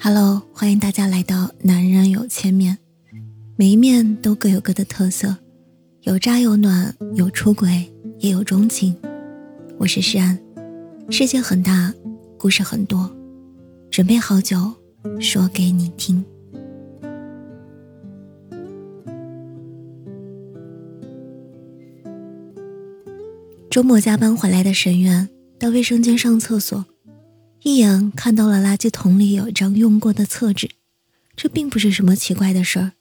Hello，欢迎大家来到男人有千面，每一面都各有各的特色，有渣有暖，有出轨也有钟情。我是诗安，世界很大，故事很多，准备好酒，说给你听。周末加班回来的沈远到卫生间上厕所。一眼看到了垃圾桶里有一张用过的厕纸，这并不是什么奇怪的事儿，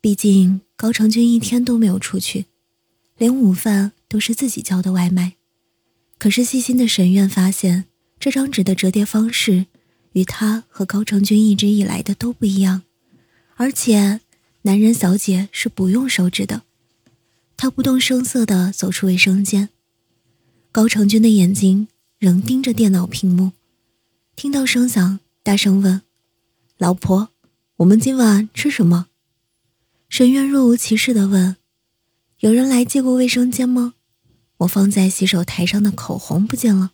毕竟高成军一天都没有出去，连午饭都是自己叫的外卖。可是细心的沈院发现，这张纸的折叠方式与他和高成军一直以来的都不一样，而且男人小姐是不用手指的。他不动声色地走出卫生间，高成军的眼睛仍盯着电脑屏幕。听到声响，大声问：“老婆，我们今晚吃什么？”沈渊若无其事地问：“有人来借过卫生间吗？我放在洗手台上的口红不见了。”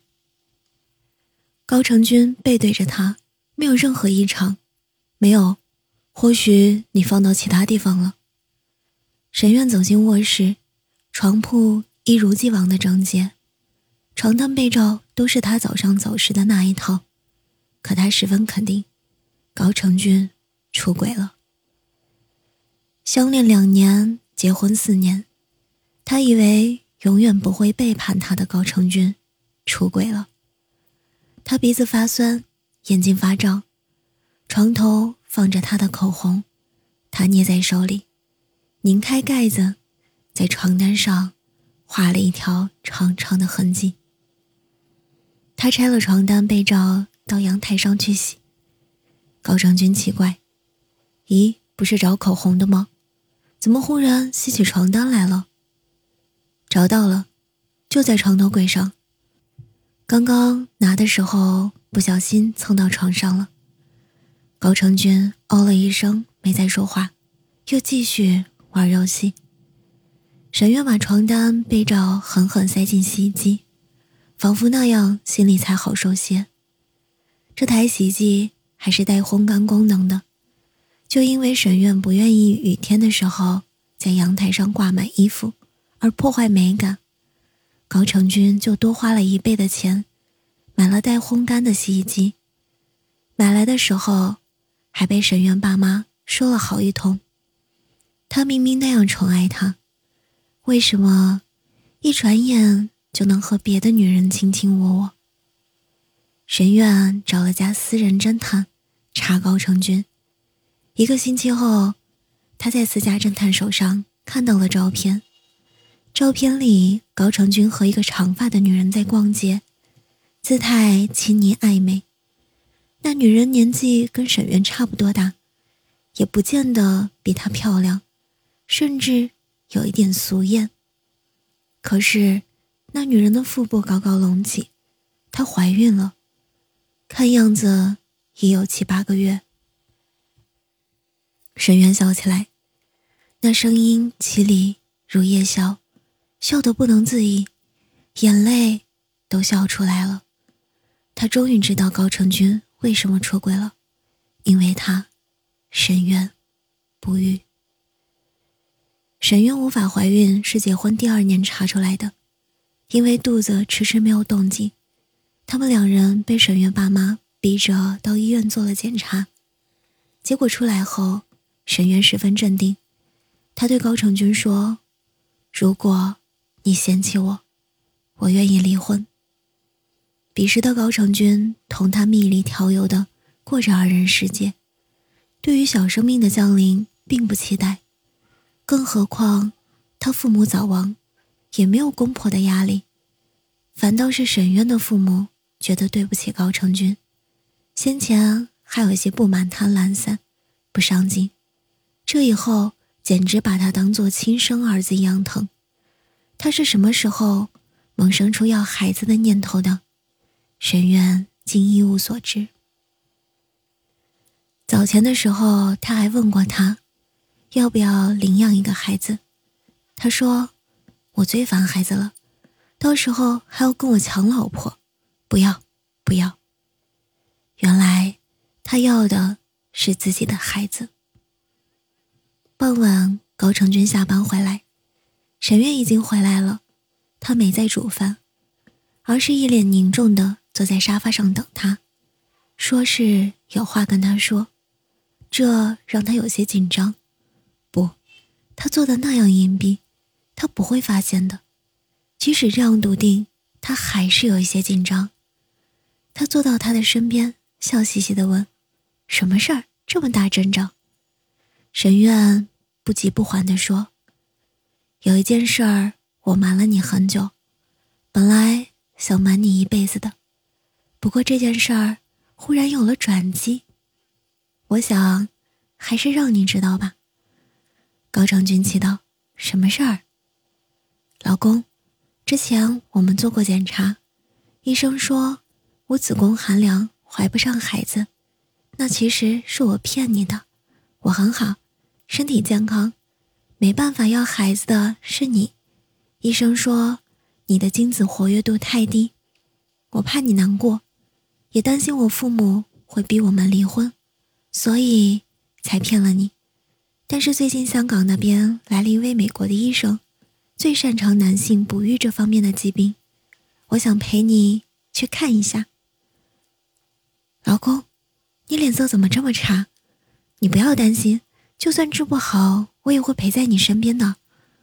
高成军背对着他，没有任何异常。没有，或许你放到其他地方了。沈院走进卧室，床铺一如既往的整洁，床单被罩都是他早上走时的那一套。可他十分肯定，高成军出轨了。相恋两年，结婚四年，他以为永远不会背叛他的高成军，出轨了。他鼻子发酸，眼睛发胀，床头放着他的口红，他捏在手里，拧开盖子，在床单上画了一条长长的痕迹。他拆了床单被罩。到阳台上去洗。高成军奇怪：“咦，不是找口红的吗？怎么忽然洗起床单来了？”找到了，就在床头柜上。刚刚拿的时候不小心蹭到床上了。高成军哦了一声，没再说话，又继续玩游戏。沈月把床单被罩狠狠塞进洗衣机，仿佛那样心里才好受些。这台洗衣机还是带烘干功能的，就因为沈院不愿意雨天的时候在阳台上挂满衣服而破坏美感，高成军就多花了一倍的钱，买了带烘干的洗衣机。买来的时候，还被沈院爸妈说了好一通。他明明那样宠爱她，为什么一转眼就能和别的女人卿卿我我？沈院找了家私人侦探查高成军。一个星期后，他在私家侦探手上看到了照片。照片里，高成军和一个长发的女人在逛街，姿态亲昵暧昧。那女人年纪跟沈院差不多大，也不见得比她漂亮，甚至有一点俗艳。可是，那女人的腹部高高隆起，她怀孕了。看样子已有七八个月。沈渊笑起来，那声音凄厉如夜宵，笑得不能自已，眼泪都笑出来了。他终于知道高成军为什么出轨了，因为他沈渊不育。沈渊无法怀孕是结婚第二年查出来的，因为肚子迟迟没有动静。他们两人被沈月爸妈逼着到医院做了检查，结果出来后，沈月十分镇定，他对高成军说：“如果你嫌弃我，我愿意离婚。”彼时的高成军同他蜜里调油的过着二人世界，对于小生命的降临并不期待，更何况他父母早亡，也没有公婆的压力，反倒是沈渊的父母。觉得对不起高成军，先前还有一些不满他懒散、不上进，这以后简直把他当做亲生儿子一样疼。他是什么时候萌生出要孩子的念头的？沈渊竟一无所知。早前的时候，他还问过他，要不要领养一个孩子。他说：“我最烦孩子了，到时候还要跟我抢老婆。”不要，不要。原来他要的是自己的孩子。傍晚，高成军下班回来，沈月已经回来了，他没在煮饭，而是一脸凝重的坐在沙发上等他，说是有话跟他说，这让他有些紧张。不，他做的那样隐蔽，他不会发现的。即使这样笃定，他还是有一些紧张。他坐到他的身边，笑嘻嘻的问：“什么事儿？这么大阵仗？”沈院不急不缓地说：“有一件事儿，我瞒了你很久，本来想瞒你一辈子的，不过这件事儿忽然有了转机，我想还是让你知道吧。”高长军祈祷：“什么事儿？老公，之前我们做过检查，医生说我子宫寒凉，怀不上孩子，那其实是我骗你的，我很好。”身体健康，没办法要孩子的是你。医生说你的精子活跃度太低，我怕你难过，也担心我父母会逼我们离婚，所以才骗了你。但是最近香港那边来了一位美国的医生，最擅长男性不育这方面的疾病，我想陪你去看一下。老公，你脸色怎么这么差？你不要担心。就算治不好，我也会陪在你身边的。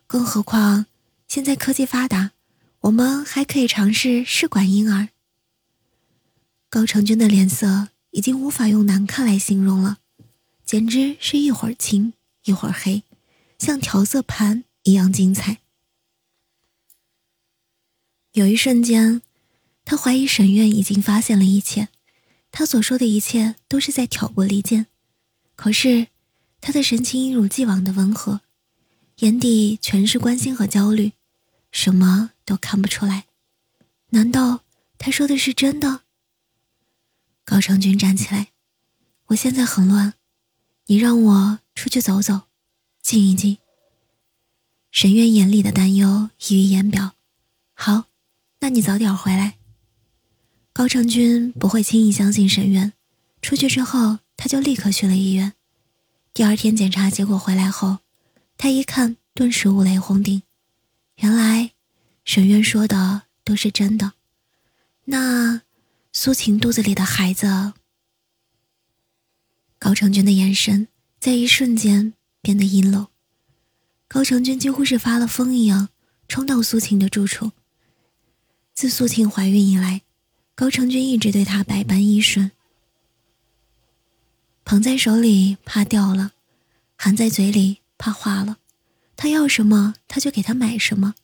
更何况，现在科技发达，我们还可以尝试试管婴儿。高成军的脸色已经无法用难看来形容了，简直是一会儿青一会儿黑，像调色盘一样精彩。有一瞬间，他怀疑沈院已经发现了一切，他所说的一切都是在挑拨离间。可是。他的神情一如既往的温和，眼底全是关心和焦虑，什么都看不出来。难道他说的是真的？高成军站起来，我现在很乱，你让我出去走走，静一静。沈渊眼里的担忧溢于言表。好，那你早点回来。高成军不会轻易相信沈渊，出去之后他就立刻去了医院。第二天检查结果回来后，他一看，顿时五雷轰顶。原来，沈渊说的都是真的。那苏晴肚子里的孩子，高成军的眼神在一瞬间变得阴冷。高成军几乎是发了疯一样冲到苏晴的住处。自苏晴怀孕以来，高成军一直对她百般依顺。捧在手里怕掉了，含在嘴里怕化了。他要什么他就给他买什么。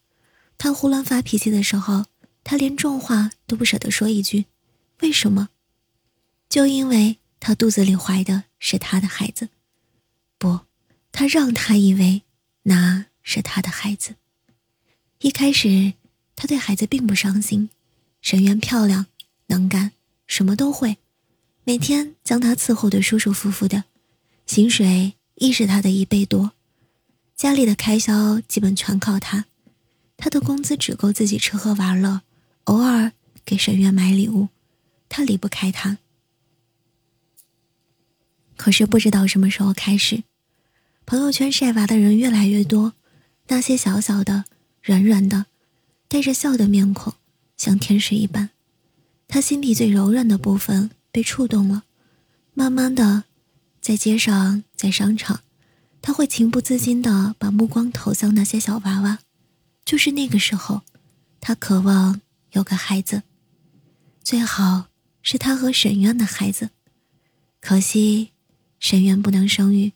他胡乱发脾气的时候，他连重话都不舍得说一句。为什么？就因为他肚子里怀的是他的孩子。不，他让他以为那是他的孩子。一开始，他对孩子并不伤心。沈渊漂亮，能干，什么都会。每天将他伺候的舒舒服服的，薪水亦是他的一倍多，家里的开销基本全靠他，他的工资只够自己吃喝玩乐，偶尔给沈月买礼物，他离不开他。可是不知道什么时候开始，朋友圈晒娃的人越来越多，那些小小的、软软的、带着笑的面孔，像天使一般，他心底最柔软的部分。被触动了，慢慢的，在街上，在商场，他会情不自禁的把目光投向那些小娃娃。就是那个时候，他渴望有个孩子，最好是他和沈渊的孩子。可惜，沈渊不能生育。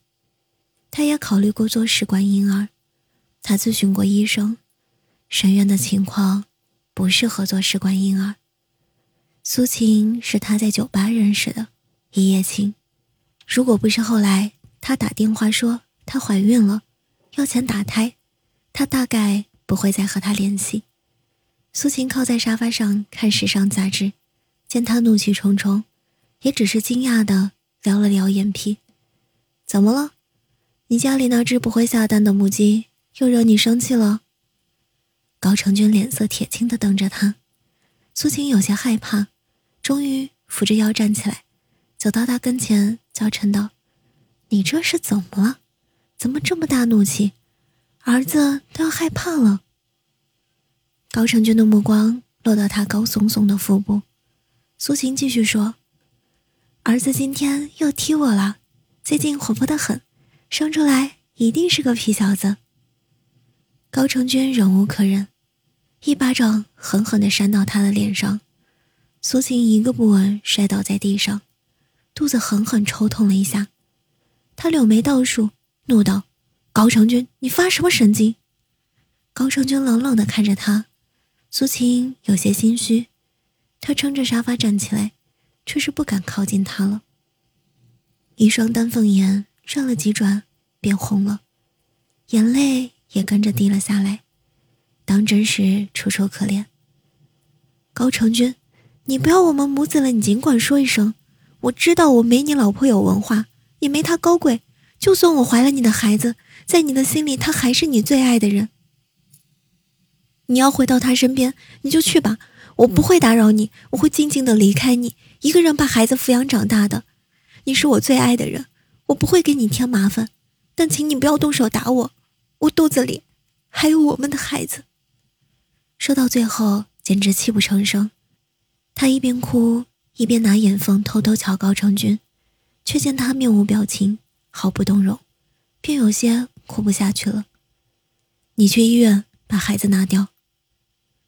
他也考虑过做试管婴儿，他咨询过医生，沈渊的情况不适合做试管婴儿。苏晴是他在酒吧认识的，一夜情。如果不是后来他打电话说她怀孕了，要钱打胎，他大概不会再和他联系。苏晴靠在沙发上看时尚杂志，见他怒气冲冲，也只是惊讶的撩了撩眼皮。怎么了？你家里那只不会下蛋的母鸡又惹你生气了？高成军脸色铁青的瞪着他，苏晴有些害怕。终于扶着腰站起来，走到他跟前，娇嗔道：“你这是怎么了？怎么这么大怒气？儿子都要害怕了。”高成军的目光落到他高耸耸的腹部，苏晴继续说：“儿子今天又踢我了，最近活泼的很，生出来一定是个皮小子。”高成军忍无可忍，一巴掌狠狠地扇到他的脸上，苏晴一个不稳摔倒在地上，肚子狠狠抽痛了一下。他柳眉倒竖，怒道：“高成军，你发什么神经？”高成军冷冷地看着他。苏晴有些心虚，她撑着沙发站起来，却是不敢靠近他了。一双丹凤眼转了几转，变红了，眼泪也跟着滴了下来，当真是楚楚可怜。高成军，你不要我们母子了，你尽管说一声。我知道我没你老婆有文化，也没她高贵。就算我怀了你的孩子，在你的心里，她还是你最爱的人。你要回到他身边，你就去吧，我不会打扰你，我会静静的离开你，一个人把孩子抚养长大的。你是我最爱的人，我不会给你添麻烦，但请你不要动手打我，我肚子里还有我们的孩子。说到最后，简直泣不成声。他一边哭，一边拿眼缝偷偷瞧高成军，却见他面无表情，毫不动容，便有些哭不下去了。你去医院把孩子拿掉。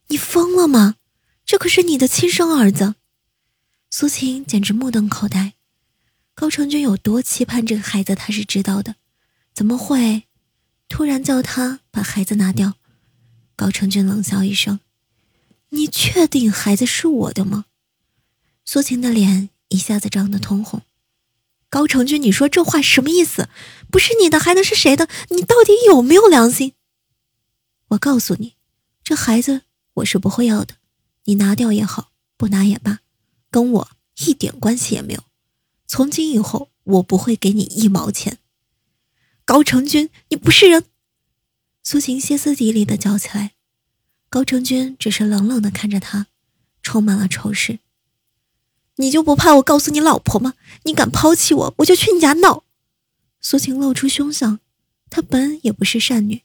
你疯了吗？这可是你的亲生儿子！苏晴简直目瞪口呆。高成军有多期盼这个孩子，他是知道的，怎么会突然叫他把孩子拿掉？高成军冷笑一声：“你确定孩子是我的吗？”苏晴的脸一下子涨得通红。高成军，你说这话什么意思？不是你的还能是谁的？你到底有没有良心？我告诉你，这孩子。我是不会要的，你拿掉也好，不拿也罢，跟我一点关系也没有。从今以后，我不会给你一毛钱。高成军，你不是人！苏晴歇斯底里的叫起来。高成军只是冷冷的看着他，充满了仇视。你就不怕我告诉你老婆吗？你敢抛弃我，我就去你家闹！苏晴露出凶相，她本也不是善女，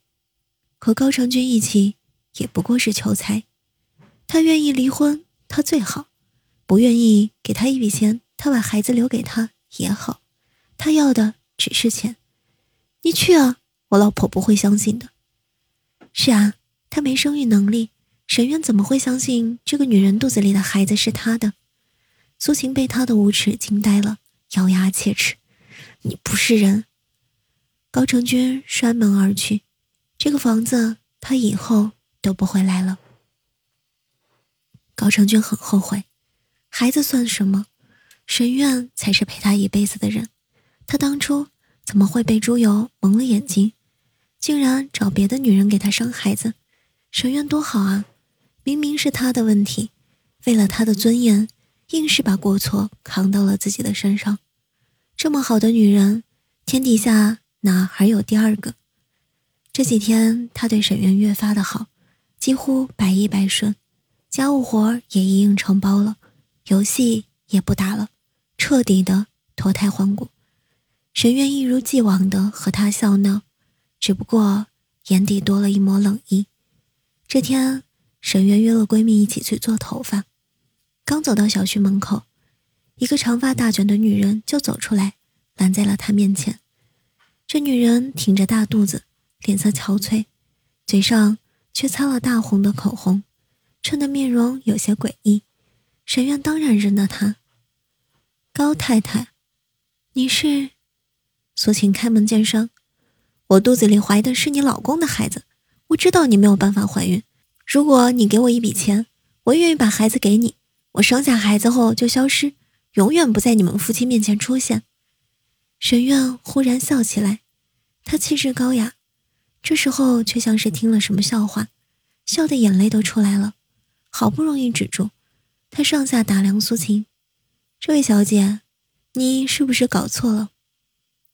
和高成军一起。也不过是求财，他愿意离婚，他最好；不愿意给他一笔钱，他把孩子留给他也好。他要的只是钱。你去啊，我老婆不会相信的。是啊，他没生育能力，沈渊怎么会相信这个女人肚子里的孩子是他的？苏晴被他的无耻惊呆了，咬牙切齿：“你不是人！”高成军摔门而去。这个房子，他以后。都不会来了。高成军很后悔，孩子算什么？沈院才是陪他一辈子的人。他当初怎么会被朱由蒙了眼睛，竟然找别的女人给他生孩子？沈渊多好啊，明明是他的问题，为了他的尊严，硬是把过错扛到了自己的身上。这么好的女人，天底下哪还有第二个？这几天他对沈渊越发的好。几乎百依百顺，家务活也一应承包了，游戏也不打了，彻底的脱胎换骨。沈渊一如既往的和他笑闹，只不过眼底多了一抹冷意。这天，沈渊约了闺蜜一起去做头发，刚走到小区门口，一个长发大卷的女人就走出来，拦在了他面前。这女人挺着大肚子，脸色憔悴，嘴上。却擦了大红的口红，衬得面容有些诡异。沈渊当然认得她，高太太，你是？苏晴开门见山：“我肚子里怀的是你老公的孩子，我知道你没有办法怀孕。如果你给我一笔钱，我愿意把孩子给你。我生下孩子后就消失，永远不在你们夫妻面前出现。”沈院忽然笑起来，她气质高雅。这时候却像是听了什么笑话，笑的眼泪都出来了，好不容易止住，他上下打量苏晴：“这位小姐，你是不是搞错了？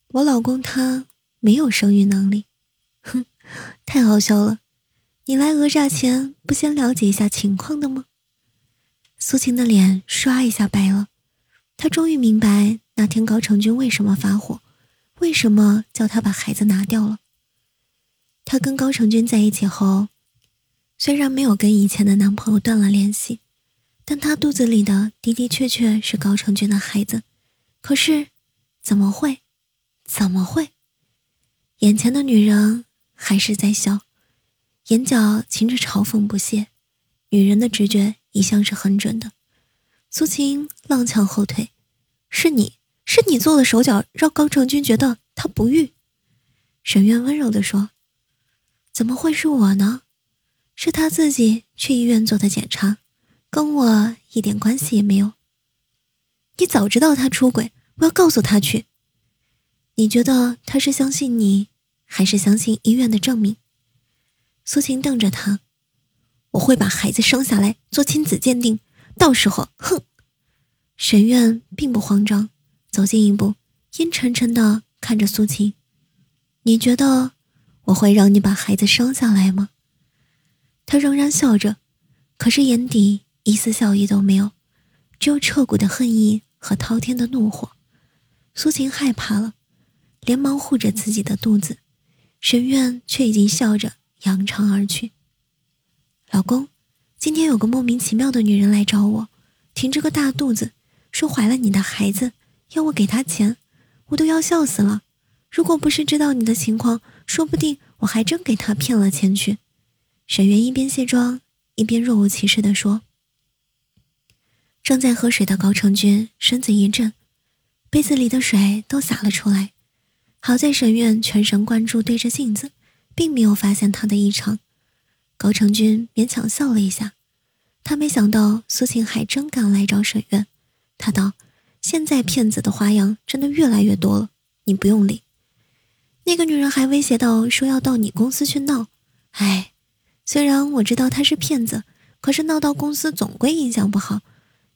我老公他没有生育能力。”哼，太好笑了！你来讹诈前不先了解一下情况的吗？苏晴的脸唰一下白了，她终于明白那天高成军为什么发火，为什么叫他把孩子拿掉了。她跟高成军在一起后，虽然没有跟以前的男朋友断了联系，但她肚子里的的的确确是高成军的孩子。可是，怎么会？怎么会？眼前的女人还是在笑，眼角噙着嘲讽不屑。女人的直觉一向是很准的。苏晴踉跄后退：“是你是你做的手脚，让高成军觉得他不育。”沈渊温柔地说。怎么会是我呢？是他自己去医院做的检查，跟我一点关系也没有。你早知道他出轨，我要告诉他去。你觉得他是相信你，还是相信医院的证明？苏晴瞪着他，我会把孩子生下来做亲子鉴定，到时候，哼！沈院并不慌张，走近一步，阴沉沉的看着苏晴，你觉得？我会让你把孩子生下来吗？他仍然笑着，可是眼底一丝笑意都没有，只有彻骨的恨意和滔天的怒火。苏晴害怕了，连忙护着自己的肚子，沈院却已经笑着扬长而去。老公，今天有个莫名其妙的女人来找我，挺着个大肚子，说怀了你的孩子，要我给她钱，我都要笑死了。如果不是知道你的情况，说不定我还真给她骗了钱去。沈渊一边卸妆一边若无其事地说。正在喝水的高成军身子一震，杯子里的水都洒了出来。好在沈渊全神贯注对着镜子，并没有发现他的异常。高成军勉强笑了一下，他没想到苏晴还真敢来找沈渊。他道：“现在骗子的花样真的越来越多了，你不用理。”那个女人还威胁到说要到你公司去闹，哎，虽然我知道她是骗子，可是闹到公司总归印象不好。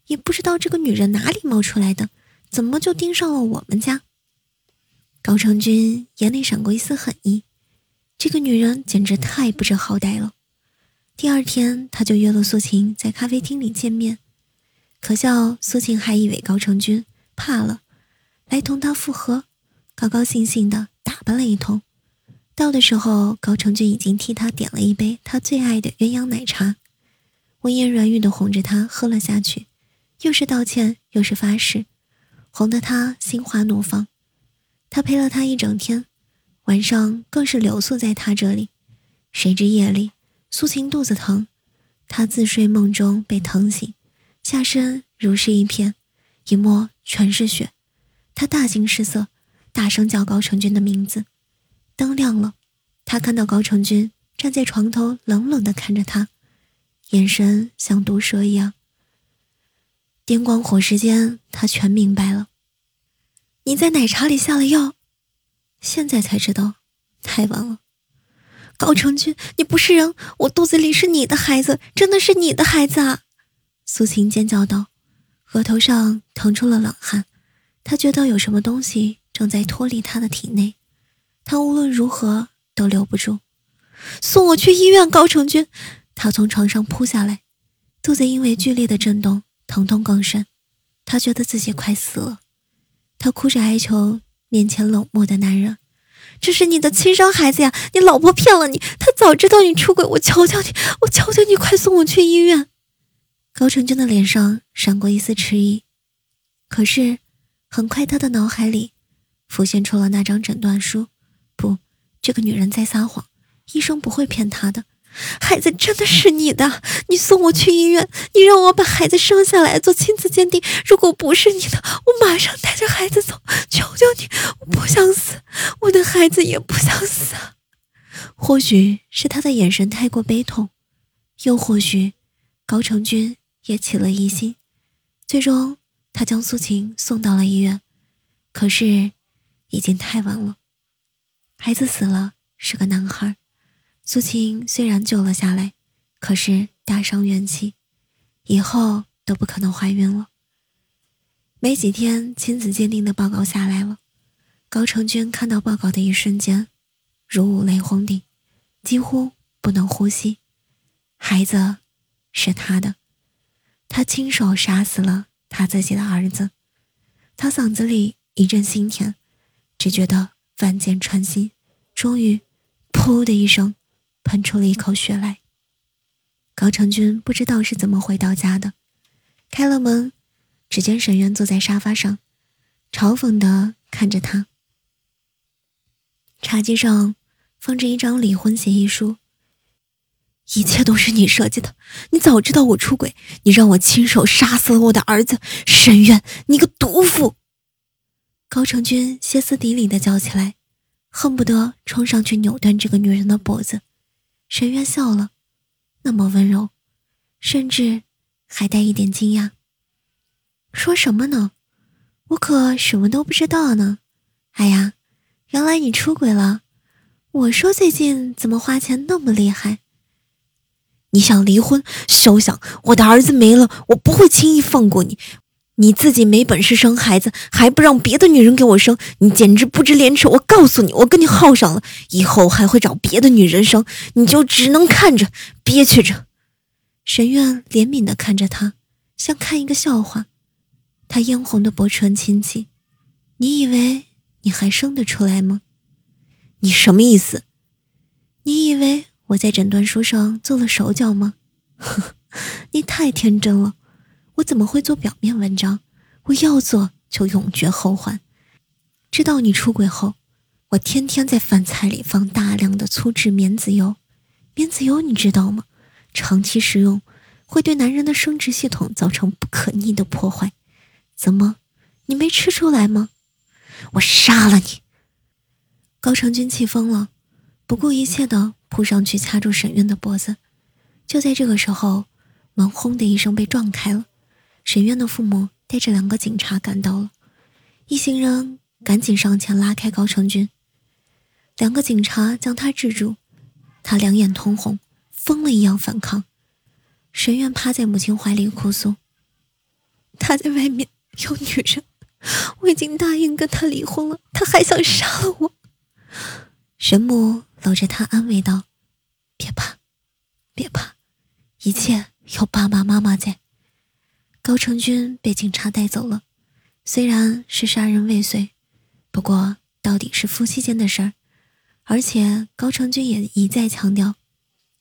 也不知道这个女人哪里冒出来的，怎么就盯上了我们家？高成军眼里闪过一丝狠意，这个女人简直太不知好歹了。第二天，他就约了苏晴在咖啡厅里见面，可笑苏晴还以为高成军怕了，来同他复合，高高兴兴的。打扮了一通，到的时候，高成军已经替他点了一杯他最爱的鸳鸯奶茶，温言软语的哄着他喝了下去，又是道歉又是发誓，哄得他心花怒放。他陪了他一整天，晚上更是留宿在他这里。谁知夜里，苏晴肚子疼，他自睡梦中被疼醒，下身如是一片，一摸全是血，他大惊失色。大声叫高成军的名字，灯亮了，他看到高成军站在床头，冷冷地看着他，眼神像毒蛇一样。电光火石间，他全明白了。你在奶茶里下了药，现在才知道，太晚了。高成军，你不是人，我肚子里是你的孩子，真的是你的孩子啊！苏晴尖叫道，额头上腾出了冷汗，他觉得有什么东西。正在脱离他的体内，他无论如何都留不住。送我去医院，高成军！他从床上扑下来，肚子因为剧烈的震动，疼痛更深。他觉得自己快死了，他哭着哀求面前冷漠的男人：“这是你的亲生孩子呀！你老婆骗了你，他早知道你出轨，我求求你，我求求你，快送我去医院！”高成军的脸上闪过一丝迟疑，可是很快他的脑海里。浮现出了那张诊断书，不，这个女人在撒谎，医生不会骗她的，孩子真的是你的，你送我去医院，你让我把孩子生下来做亲子鉴定，如果不是你的，我马上带着孩子走，求求你，我不想死，我的孩子也不想死。或许是他的眼神太过悲痛，又或许高成军也起了疑心，最终他将苏晴送到了医院，可是。已经太晚了，孩子死了，是个男孩。苏晴虽然救了下来，可是大伤元气，以后都不可能怀孕了。没几天，亲子鉴定的报告下来了。高成军看到报告的一瞬间，如五雷轰顶，几乎不能呼吸。孩子是他的，他亲手杀死了他自己的儿子。他嗓子里一阵心甜，只觉得万箭穿心，终于“噗”的一声，喷出了一口血来。高成军不知道是怎么回到家的，开了门，只见沈渊坐在沙发上，嘲讽的看着他。茶几上放着一张离婚协议书。一切都是你设计的，你早知道我出轨，你让我亲手杀死了我的儿子沈渊，你个毒妇！高成军歇斯底里的叫起来，恨不得冲上去扭断这个女人的脖子。沈渊笑了，那么温柔，甚至还带一点惊讶。说什么呢？我可什么都不知道呢。哎呀，原来你出轨了。我说最近怎么花钱那么厉害？你想离婚？休想！我的儿子没了，我不会轻易放过你。你自己没本事生孩子，还不让别的女人给我生，你简直不知廉耻！我告诉你，我跟你耗上了，以后还会找别的女人生，你就只能看着憋屈着。沈苑怜悯地看着他，像看一个笑话。他嫣红的薄唇轻启：“你以为你还生得出来吗？你什么意思？你以为？”我在诊断书上做了手脚吗？你太天真了，我怎么会做表面文章？我要做就永绝后患。知道你出轨后，我天天在饭菜里放大量的粗制棉籽油。棉籽油你知道吗？长期食用会对男人的生殖系统造成不可逆的破坏。怎么，你没吃出来吗？我杀了你！高成军气疯了，不顾一切的。扑上去掐住沈渊的脖子，就在这个时候，门轰的一声被撞开了。沈渊的父母带着两个警察赶到了，一行人赶紧上前拉开高成军。两个警察将他制住，他两眼通红，疯了一样反抗。沈渊趴在母亲怀里哭诉：“他在外面有女人，我已经答应跟他离婚了，他还想杀了我。”沈母。搂着他安慰道：“别怕，别怕，一切有爸爸妈妈在。”高成军被警察带走了，虽然是杀人未遂，不过到底是夫妻间的事儿，而且高成军也一再强调，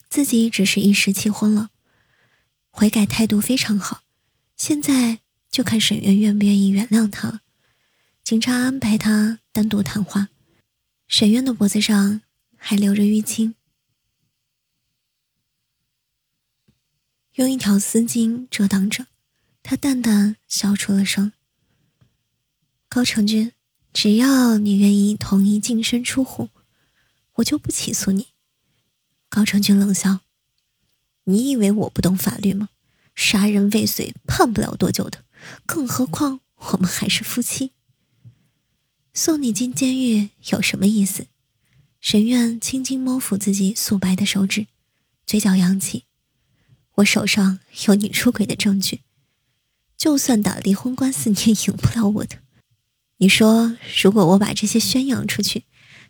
自己只是一时气昏了，悔改态度非常好，现在就看沈渊愿不愿意原谅他了。警察安排他单独谈话，沈渊的脖子上。还留着淤青，用一条丝巾遮挡着。他淡淡笑出了声。高成军，只要你愿意同意净身出户，我就不起诉你。高成军冷笑：“你以为我不懂法律吗？杀人未遂判不了多久的，更何况我们还是夫妻。送你进监狱有什么意思？”沈苑轻轻摸抚自己素白的手指，嘴角扬起：“我手上有你出轨的证据，就算打离婚官司，你也赢不了我的。你说，如果我把这些宣扬出去，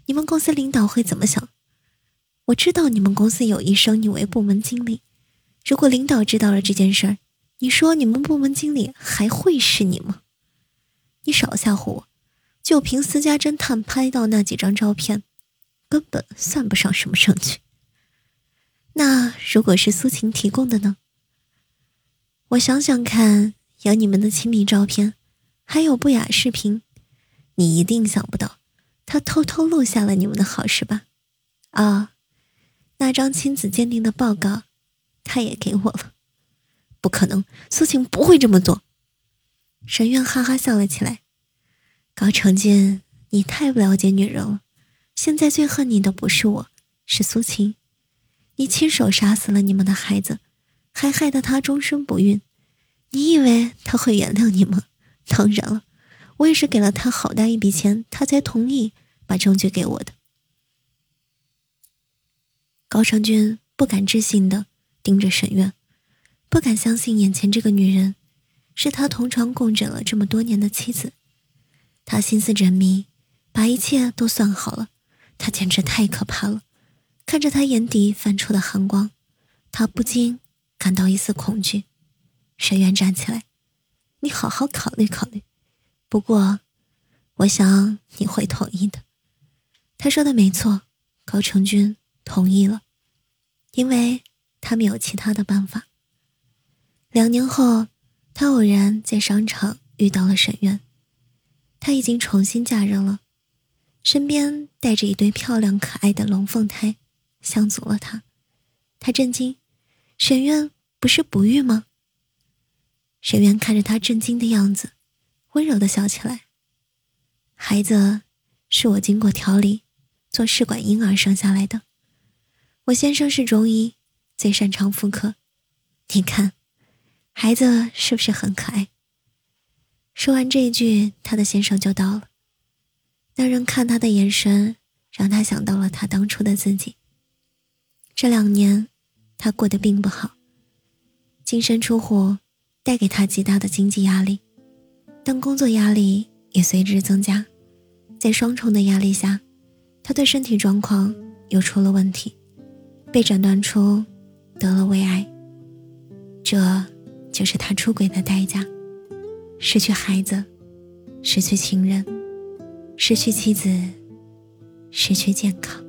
你们公司领导会怎么想？我知道你们公司有意升你为部门经理，如果领导知道了这件事儿，你说你们部门经理还会是你吗？你少吓唬我！就凭私家侦探拍到那几张照片。”根本算不上什么证据。那如果是苏晴提供的呢？我想想看，有你们的亲密照片，还有不雅视频，你一定想不到，他偷偷录下了你们的好事吧？啊，那张亲子鉴定的报告，他也给我了。不可能，苏晴不会这么做。沈渊哈哈笑了起来。高成军，你太不了解女人了。现在最恨你的不是我，是苏晴。你亲手杀死了你们的孩子，还害得他终身不孕。你以为他会原谅你吗？当然了，我也是给了他好大一笔钱，他才同意把证据给我的。高昌军不敢置信的盯着沈苑，不敢相信眼前这个女人是他同床共枕了这么多年的妻子。他心思缜密，把一切都算好了。他简直太可怕了，看着他眼底泛出的寒光，他不禁感到一丝恐惧。沈渊站起来：“你好好考虑考虑，不过，我想你会同意的。他说的没错，高成军同意了，因为他没有其他的办法。两年后，他偶然在商场遇到了沈渊，他已经重新嫁人了，身边带着一对漂亮可爱的龙凤胎，相足了他。他震惊，沈渊不是不育吗？沈渊看着他震惊的样子，温柔的笑起来。孩子是我经过调理，做试管婴儿生下来的。我先生是中医，最擅长妇科。你看，孩子是不是很可爱？说完这一句，他的先生就到了。那人看他的眼神，让他想到了他当初的自己。这两年，他过得并不好，净身出户带给他极大的经济压力，但工作压力也随之增加，在双重的压力下，他对身体状况又出了问题，被诊断出得了胃癌。这就是他出轨的代价：失去孩子，失去情人，失去妻子，失去健康。